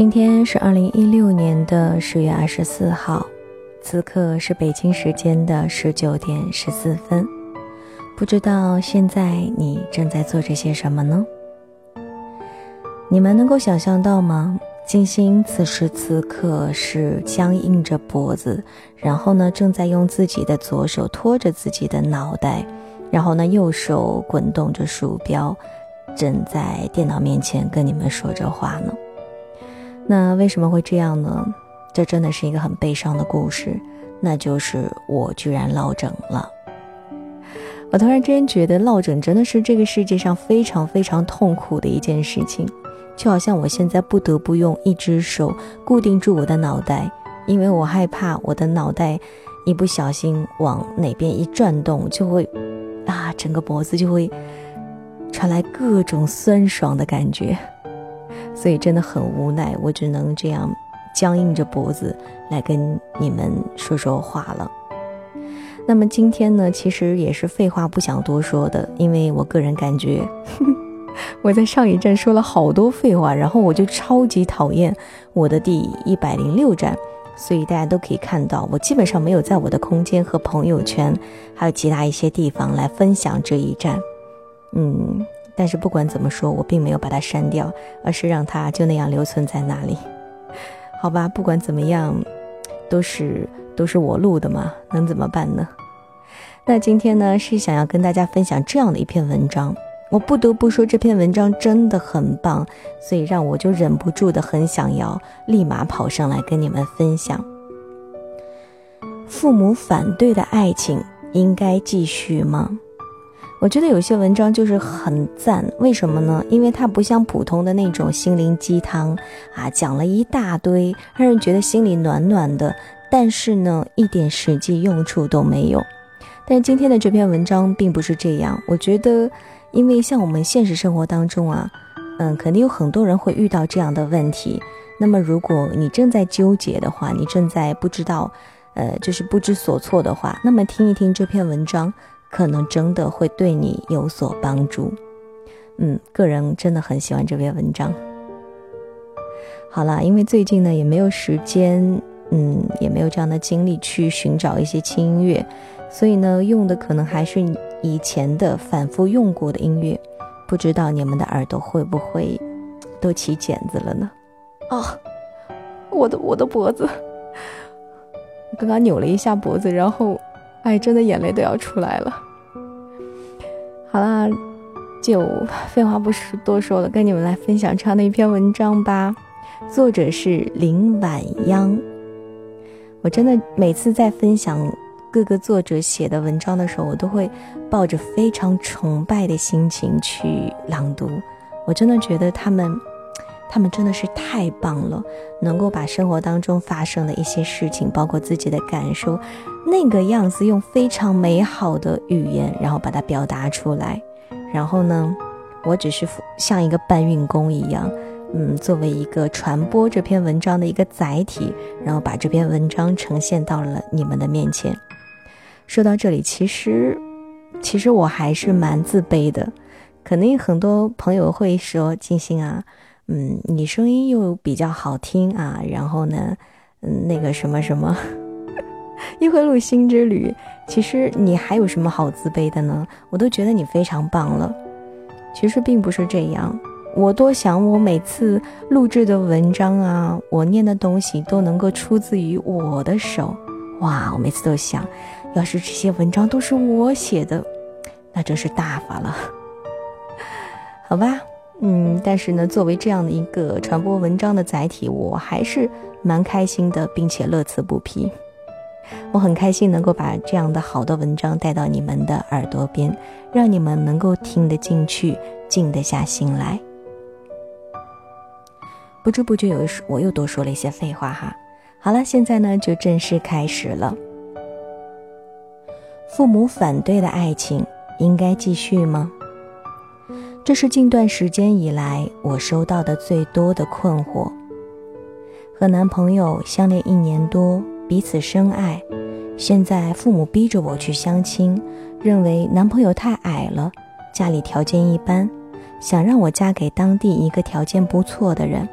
今天是二零一六年的十月二十四号，此刻是北京时间的十九点十四分。不知道现在你正在做着些什么呢？你们能够想象到吗？金星此时此刻是僵硬着脖子，然后呢，正在用自己的左手托着自己的脑袋，然后呢，右手滚动着鼠标，正在电脑面前跟你们说着话呢。那为什么会这样呢？这真的是一个很悲伤的故事，那就是我居然落枕了。我突然之间觉得落枕真的是这个世界上非常非常痛苦的一件事情。就好像我现在不得不用一只手固定住我的脑袋，因为我害怕我的脑袋一不小心往哪边一转动，就会啊，整个脖子就会传来各种酸爽的感觉，所以真的很无奈，我只能这样僵硬着脖子来跟你们说说话了。那么今天呢，其实也是废话不想多说的，因为我个人感觉。我在上一站说了好多废话，然后我就超级讨厌我的第一百零六站，所以大家都可以看到，我基本上没有在我的空间和朋友圈，还有其他一些地方来分享这一站。嗯，但是不管怎么说，我并没有把它删掉，而是让它就那样留存在那里。好吧，不管怎么样，都是都是我录的嘛，能怎么办呢？那今天呢，是想要跟大家分享这样的一篇文章。我不得不说这篇文章真的很棒，所以让我就忍不住的很想要立马跑上来跟你们分享。父母反对的爱情应该继续吗？我觉得有些文章就是很赞，为什么呢？因为它不像普通的那种心灵鸡汤啊，讲了一大堆，让人觉得心里暖暖的，但是呢，一点实际用处都没有。但是今天的这篇文章并不是这样，我觉得。因为像我们现实生活当中啊，嗯，肯定有很多人会遇到这样的问题。那么，如果你正在纠结的话，你正在不知道，呃，就是不知所措的话，那么听一听这篇文章，可能真的会对你有所帮助。嗯，个人真的很喜欢这篇文章。好啦，因为最近呢也没有时间，嗯，也没有这样的精力去寻找一些轻音乐，所以呢，用的可能还是。以前的反复用过的音乐，不知道你们的耳朵会不会都起茧子了呢？啊，我的我的脖子，刚刚扭了一下脖子，然后，哎，真的眼泪都要出来了。好啦，就废话不多说了，跟你们来分享这样的一篇文章吧。作者是林晚央。我真的每次在分享。各个作者写的文章的时候，我都会抱着非常崇拜的心情去朗读。我真的觉得他们，他们真的是太棒了，能够把生活当中发生的一些事情，包括自己的感受，那个样子用非常美好的语言，然后把它表达出来。然后呢，我只是像一个搬运工一样。嗯，作为一个传播这篇文章的一个载体，然后把这篇文章呈现到了你们的面前。说到这里，其实，其实我还是蛮自卑的。肯定很多朋友会说：“金星啊，嗯，你声音又比较好听啊，然后呢，嗯，那个什么什么，一回路心之旅。其实你还有什么好自卑的呢？我都觉得你非常棒了。其实并不是这样。我多想我每次录制的文章啊，我念的东西都能够出自于我的手。哇，我每次都想。”要是这些文章都是我写的，那真是大发了，好吧？嗯，但是呢，作为这样的一个传播文章的载体，我还是蛮开心的，并且乐此不疲。我很开心能够把这样的好的文章带到你们的耳朵边，让你们能够听得进去，静得下心来。不知不觉，有我又多说了一些废话哈。好了，现在呢，就正式开始了。父母反对的爱情应该继续吗？这是近段时间以来我收到的最多的困惑。和男朋友相恋一年多，彼此深爱，现在父母逼着我去相亲，认为男朋友太矮了，家里条件一般，想让我嫁给当地一个条件不错的人，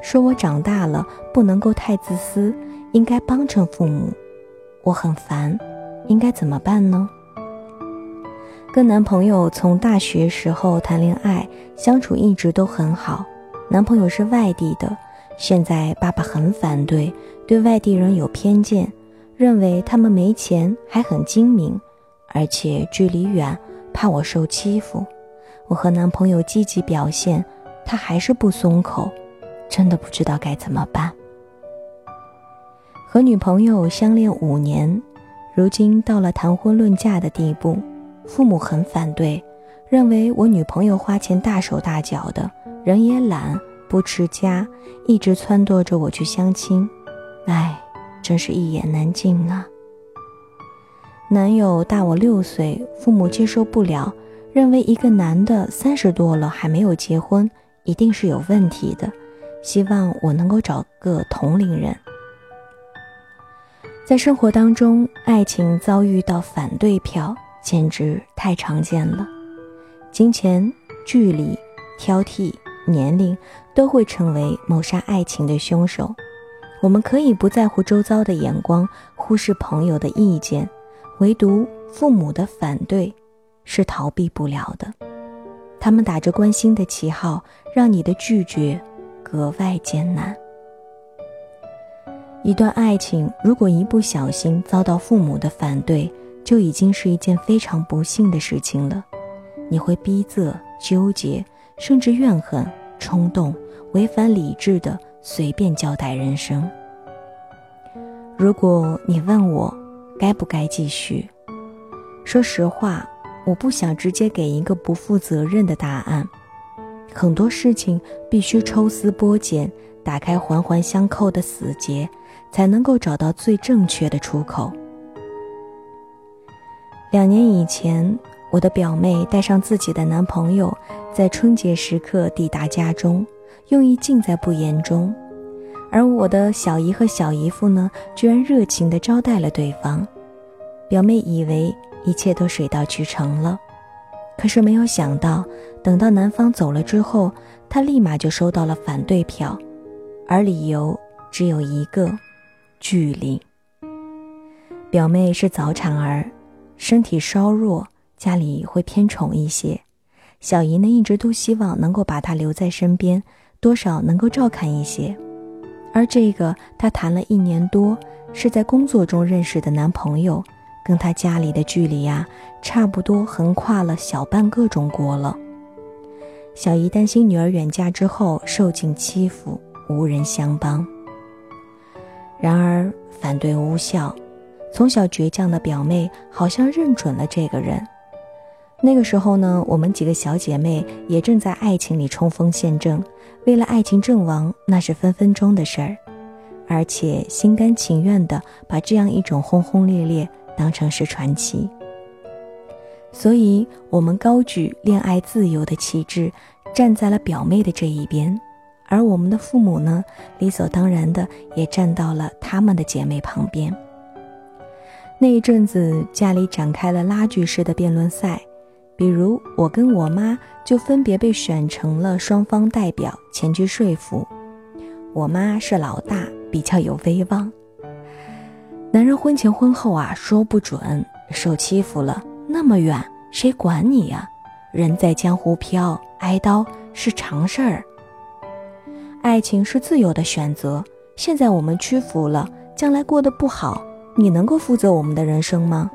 说我长大了不能够太自私，应该帮衬父母。我很烦，应该怎么办呢？跟男朋友从大学时候谈恋爱，相处一直都很好。男朋友是外地的，现在爸爸很反对，对外地人有偏见，认为他们没钱，还很精明，而且距离远，怕我受欺负。我和男朋友积极表现，他还是不松口，真的不知道该怎么办。和女朋友相恋五年，如今到了谈婚论嫁的地步。父母很反对，认为我女朋友花钱大手大脚的，人也懒，不持家，一直撺掇着我去相亲。唉，真是一言难尽啊。男友大我六岁，父母接受不了，认为一个男的三十多了还没有结婚，一定是有问题的，希望我能够找个同龄人。在生活当中，爱情遭遇到反对票。简直太常见了，金钱、距离、挑剔、年龄都会成为谋杀爱情的凶手。我们可以不在乎周遭的眼光，忽视朋友的意见，唯独父母的反对是逃避不了的。他们打着关心的旗号，让你的拒绝格外艰难。一段爱情如果一不小心遭到父母的反对，就已经是一件非常不幸的事情了，你会逼仄、纠结，甚至怨恨、冲动，违反理智的随便交代人生。如果你问我该不该继续，说实话，我不想直接给一个不负责任的答案。很多事情必须抽丝剥茧，打开环环相扣的死结，才能够找到最正确的出口。两年以前，我的表妹带上自己的男朋友，在春节时刻抵达家中，用意尽在不言中。而我的小姨和小姨夫呢，居然热情地招待了对方。表妹以为一切都水到渠成了，可是没有想到，等到男方走了之后，她立马就收到了反对票，而理由只有一个：距离。表妹是早产儿。身体稍弱，家里会偏宠一些。小姨呢，一直都希望能够把她留在身边，多少能够照看一些。而这个她谈了一年多，是在工作中认识的男朋友，跟她家里的距离呀，差不多横跨了小半个中国了。小姨担心女儿远嫁之后受尽欺负，无人相帮。然而反对无效。从小倔强的表妹好像认准了这个人。那个时候呢，我们几个小姐妹也正在爱情里冲锋陷阵，为了爱情阵亡那是分分钟的事儿，而且心甘情愿的把这样一种轰轰烈烈当成是传奇。所以，我们高举恋爱自由的旗帜，站在了表妹的这一边，而我们的父母呢，理所当然的也站到了他们的姐妹旁边。那一阵子，家里展开了拉锯式的辩论赛，比如我跟我妈就分别被选成了双方代表前去说服。我妈是老大，比较有威望。男人婚前婚后啊说不准，受欺负了那么远，谁管你呀？人在江湖飘，挨刀是常事儿。爱情是自由的选择，现在我们屈服了，将来过得不好。你能够负责我们的人生吗？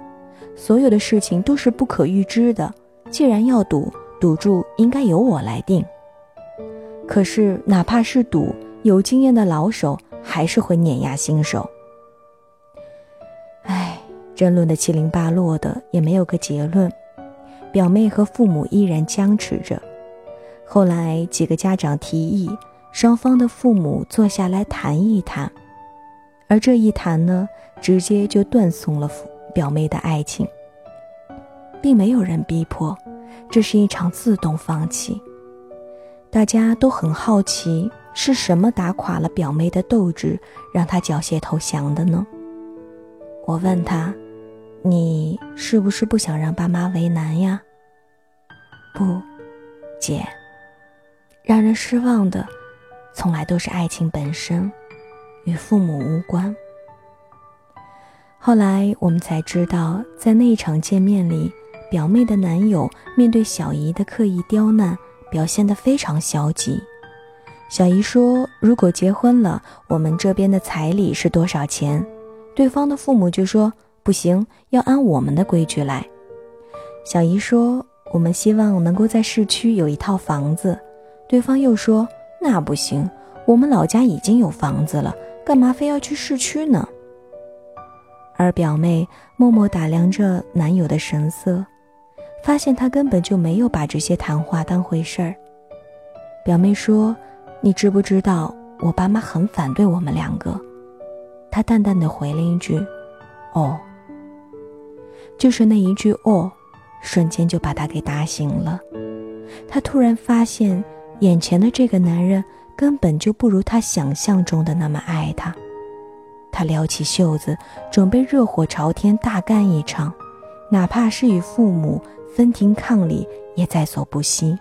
所有的事情都是不可预知的。既然要赌，赌注应该由我来定。可是，哪怕是赌，有经验的老手还是会碾压新手。唉，争论的七零八落的，也没有个结论。表妹和父母依然僵持着。后来，几个家长提议，双方的父母坐下来谈一谈。而这一谈呢，直接就断送了表妹的爱情，并没有人逼迫，这是一场自动放弃。大家都很好奇，是什么打垮了表妹的斗志，让她缴械投降的呢？我问她：“你是不是不想让爸妈为难呀？”不，姐，让人失望的，从来都是爱情本身，与父母无关。后来我们才知道，在那一场见面里，表妹的男友面对小姨的刻意刁难，表现得非常消极。小姨说：“如果结婚了，我们这边的彩礼是多少钱？”对方的父母就说：“不行，要按我们的规矩来。”小姨说：“我们希望能够在市区有一套房子。”对方又说：“那不行，我们老家已经有房子了，干嘛非要去市区呢？”而表妹默默打量着男友的神色，发现他根本就没有把这些谈话当回事儿。表妹说。你知不知道我爸妈很反对我们两个？他淡淡的回了一句：“哦。”就是那一句“哦”，瞬间就把他给打醒了。他突然发现，眼前的这个男人根本就不如他想象中的那么爱他。他撩起袖子，准备热火朝天大干一场，哪怕是与父母分庭抗礼，也在所不惜。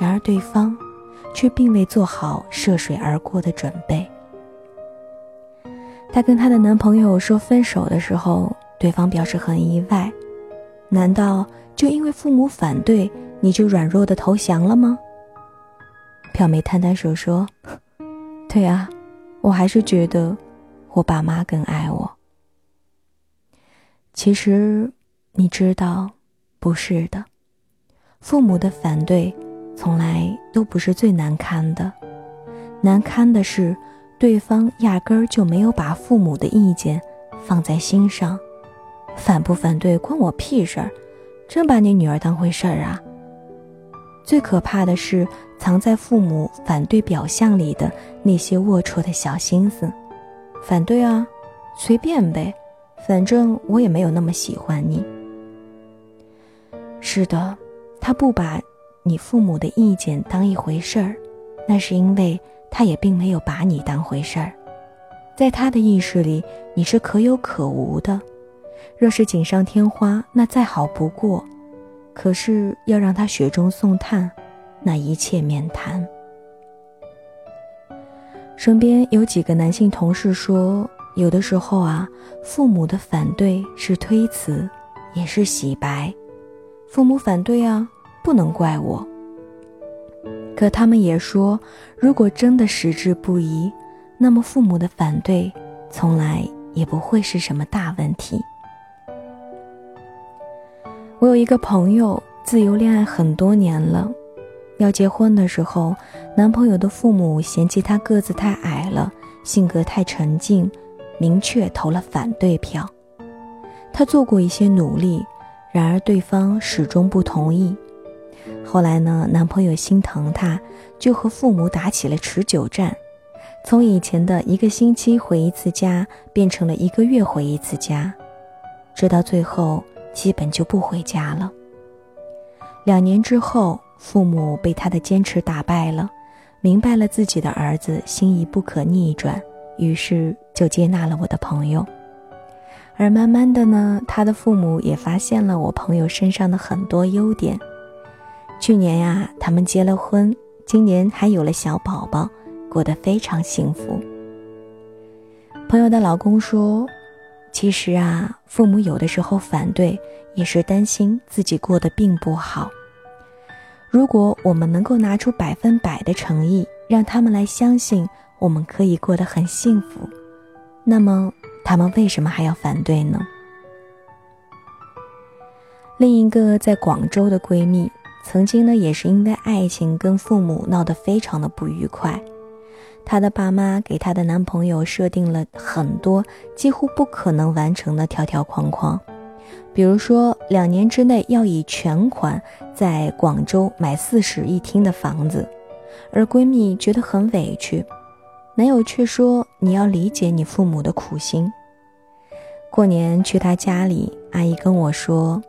然而对方。却并未做好涉水而过的准备。她跟她的男朋友说分手的时候，对方表示很意外。难道就因为父母反对，你就软弱的投降了吗？飘眉摊摊手说：“ 对啊，我还是觉得我爸妈更爱我。其实，你知道，不是的，父母的反对。”从来都不是最难堪的，难堪的是，对方压根儿就没有把父母的意见放在心上，反不反对关我屁事儿，真把你女儿当回事儿啊？最可怕的是藏在父母反对表象里的那些龌龊的小心思，反对啊，随便呗，反正我也没有那么喜欢你。是的，他不把。你父母的意见当一回事儿，那是因为他也并没有把你当回事儿，在他的意识里你是可有可无的。若是锦上添花，那再好不过；可是要让他雪中送炭，那一切免谈。身边有几个男性同事说，有的时候啊，父母的反对是推辞，也是洗白。父母反对啊。不能怪我。可他们也说，如果真的矢志不移，那么父母的反对从来也不会是什么大问题。我有一个朋友，自由恋爱很多年了，要结婚的时候，男朋友的父母嫌弃他个子太矮了，性格太沉静，明确投了反对票。他做过一些努力，然而对方始终不同意。后来呢，男朋友心疼她，就和父母打起了持久战，从以前的一个星期回一次家，变成了一个月回一次家，直到最后基本就不回家了。两年之后，父母被他的坚持打败了，明白了自己的儿子心意不可逆转，于是就接纳了我的朋友。而慢慢的呢，他的父母也发现了我朋友身上的很多优点。去年呀，他们结了婚，今年还有了小宝宝，过得非常幸福。朋友的老公说：“其实啊，父母有的时候反对，也是担心自己过得并不好。如果我们能够拿出百分百的诚意，让他们来相信我们可以过得很幸福，那么他们为什么还要反对呢？”另一个在广州的闺蜜。曾经呢，也是因为爱情跟父母闹得非常的不愉快。她的爸妈给她的男朋友设定了很多几乎不可能完成的条条框框，比如说两年之内要以全款在广州买四室一厅的房子，而闺蜜觉得很委屈，男友却说：“你要理解你父母的苦心。”过年去她家里，阿姨跟我说：“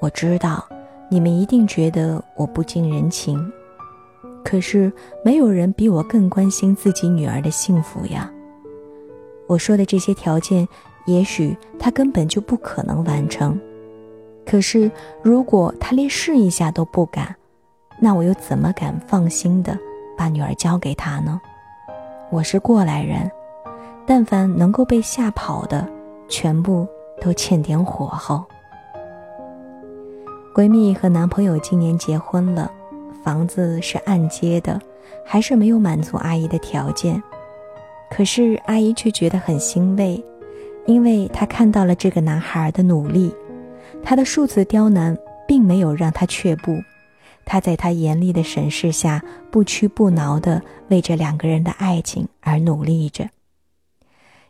我知道。”你们一定觉得我不近人情，可是没有人比我更关心自己女儿的幸福呀。我说的这些条件，也许他根本就不可能完成，可是如果他连试一下都不敢，那我又怎么敢放心的把女儿交给他呢？我是过来人，但凡能够被吓跑的，全部都欠点火候。闺蜜和男朋友今年结婚了，房子是按揭的，还是没有满足阿姨的条件。可是阿姨却觉得很欣慰，因为她看到了这个男孩的努力，他的数次刁难并没有让他却步，他在他严厉的审视下不屈不挠地为这两个人的爱情而努力着。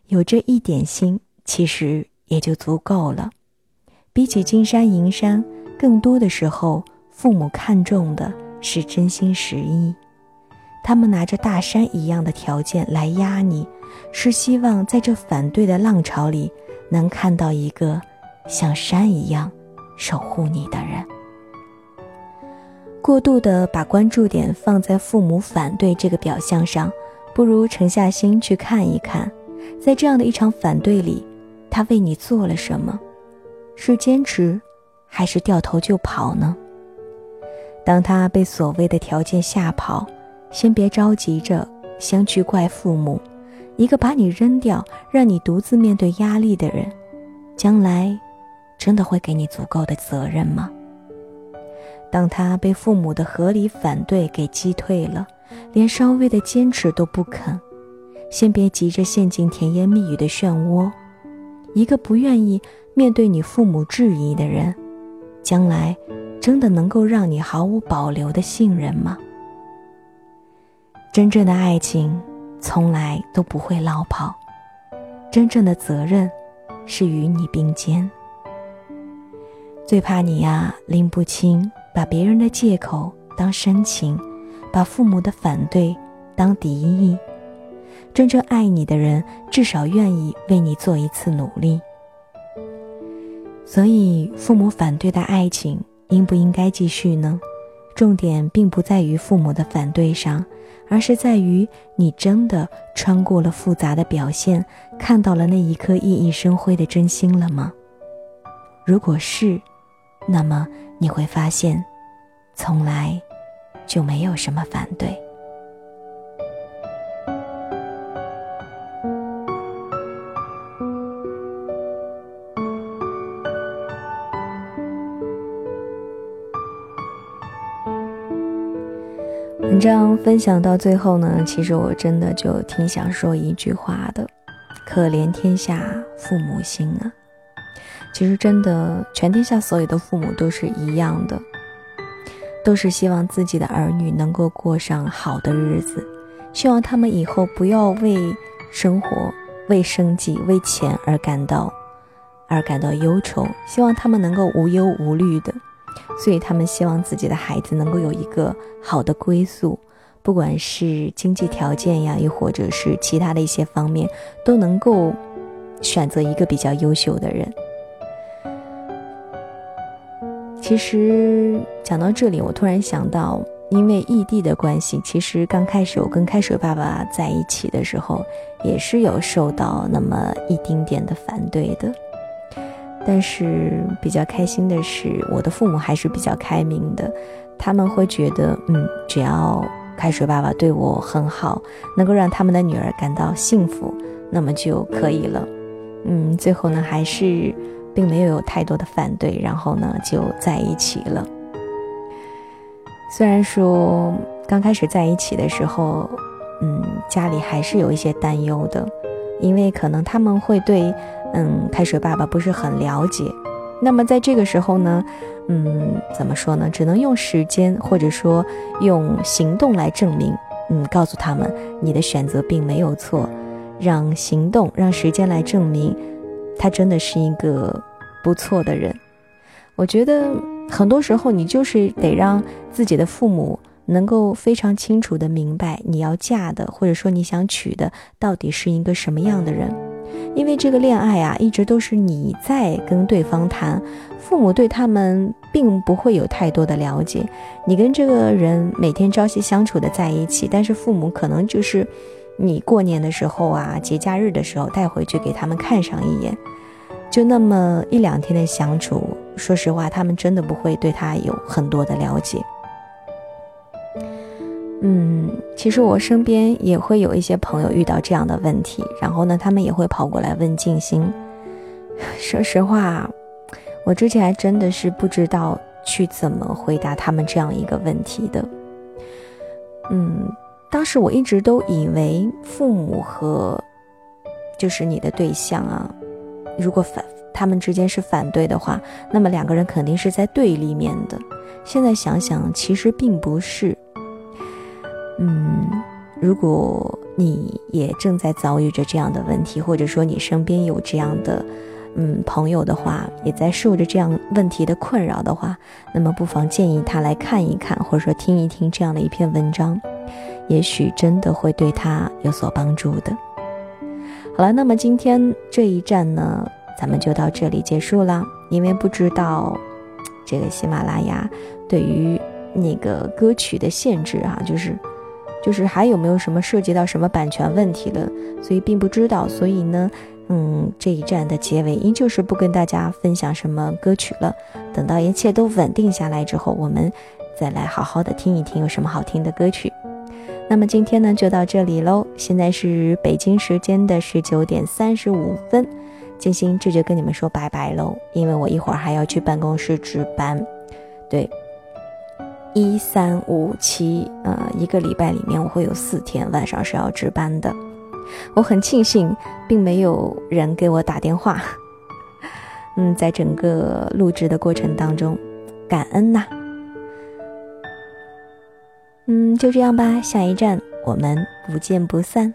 有这一点心，其实也就足够了，比起金山银山。更多的时候，父母看重的是真心实意。他们拿着大山一样的条件来压你，是希望在这反对的浪潮里，能看到一个像山一样守护你的人。过度的把关注点放在父母反对这个表象上，不如沉下心去看一看，在这样的一场反对里，他为你做了什么？是坚持？还是掉头就跑呢？当他被所谓的条件吓跑，先别着急着先去怪父母。一个把你扔掉，让你独自面对压力的人，将来真的会给你足够的责任吗？当他被父母的合理反对给击退了，连稍微的坚持都不肯，先别急着陷进甜言蜜语的漩涡。一个不愿意面对你父母质疑的人。将来，真的能够让你毫无保留的信任吗？真正的爱情，从来都不会落跑。真正的责任，是与你并肩。最怕你呀，拎不清，把别人的借口当深情，把父母的反对当敌意。真正爱你的人，至少愿意为你做一次努力。所以，父母反对的爱情应不应该继续呢？重点并不在于父母的反对上，而是在于你真的穿过了复杂的表现，看到了那一颗熠熠生辉的真心了吗？如果是，那么你会发现，从来就没有什么反对。文章分享到最后呢，其实我真的就挺想说一句话的：可怜天下父母心啊！其实真的，全天下所有的父母都是一样的，都是希望自己的儿女能够过上好的日子，希望他们以后不要为生活、为生计、为钱而感到而感到忧愁，希望他们能够无忧无虑的。所以他们希望自己的孩子能够有一个好的归宿，不管是经济条件呀，又或者是其他的一些方面，都能够选择一个比较优秀的人。其实讲到这里，我突然想到，因为异地的关系，其实刚开始我跟开水爸爸在一起的时候，也是有受到那么一丁点的反对的。但是比较开心的是，我的父母还是比较开明的，他们会觉得，嗯，只要开水爸爸对我很好，能够让他们的女儿感到幸福，那么就可以了。嗯，最后呢，还是并没有有太多的反对，然后呢，就在一起了。虽然说刚开始在一起的时候，嗯，家里还是有一些担忧的，因为可能他们会对。嗯，开水爸爸不是很了解，那么在这个时候呢，嗯，怎么说呢？只能用时间或者说用行动来证明，嗯，告诉他们你的选择并没有错，让行动让时间来证明，他真的是一个不错的人。我觉得很多时候你就是得让自己的父母能够非常清楚的明白你要嫁的或者说你想娶的到底是一个什么样的人。因为这个恋爱啊，一直都是你在跟对方谈，父母对他们并不会有太多的了解。你跟这个人每天朝夕相处的在一起，但是父母可能就是你过年的时候啊，节假日的时候带回去给他们看上一眼，就那么一两天的相处，说实话，他们真的不会对他有很多的了解。嗯，其实我身边也会有一些朋友遇到这样的问题，然后呢，他们也会跑过来问静心。说实话，我之前还真的是不知道去怎么回答他们这样一个问题的。嗯，当时我一直都以为父母和就是你的对象啊，如果反他们之间是反对的话，那么两个人肯定是在对立面的。现在想想，其实并不是。嗯，如果你也正在遭遇着这样的问题，或者说你身边有这样的嗯朋友的话，也在受着这样问题的困扰的话，那么不妨建议他来看一看，或者说听一听这样的一篇文章，也许真的会对他有所帮助的。好了，那么今天这一站呢，咱们就到这里结束了，因为不知道这个喜马拉雅对于那个歌曲的限制啊，就是。就是还有没有什么涉及到什么版权问题了，所以并不知道。所以呢，嗯，这一站的结尾依旧是不跟大家分享什么歌曲了。等到一切都稳定下来之后，我们再来好好的听一听有什么好听的歌曲。那么今天呢就到这里喽。现在是北京时间的十九点三十五分，静心这就跟你们说拜拜喽，因为我一会儿还要去办公室值班。对。一三五七，呃，一个礼拜里面我会有四天晚上是要值班的。我很庆幸，并没有人给我打电话。嗯，在整个录制的过程当中，感恩呐。嗯，就这样吧，下一站我们不见不散。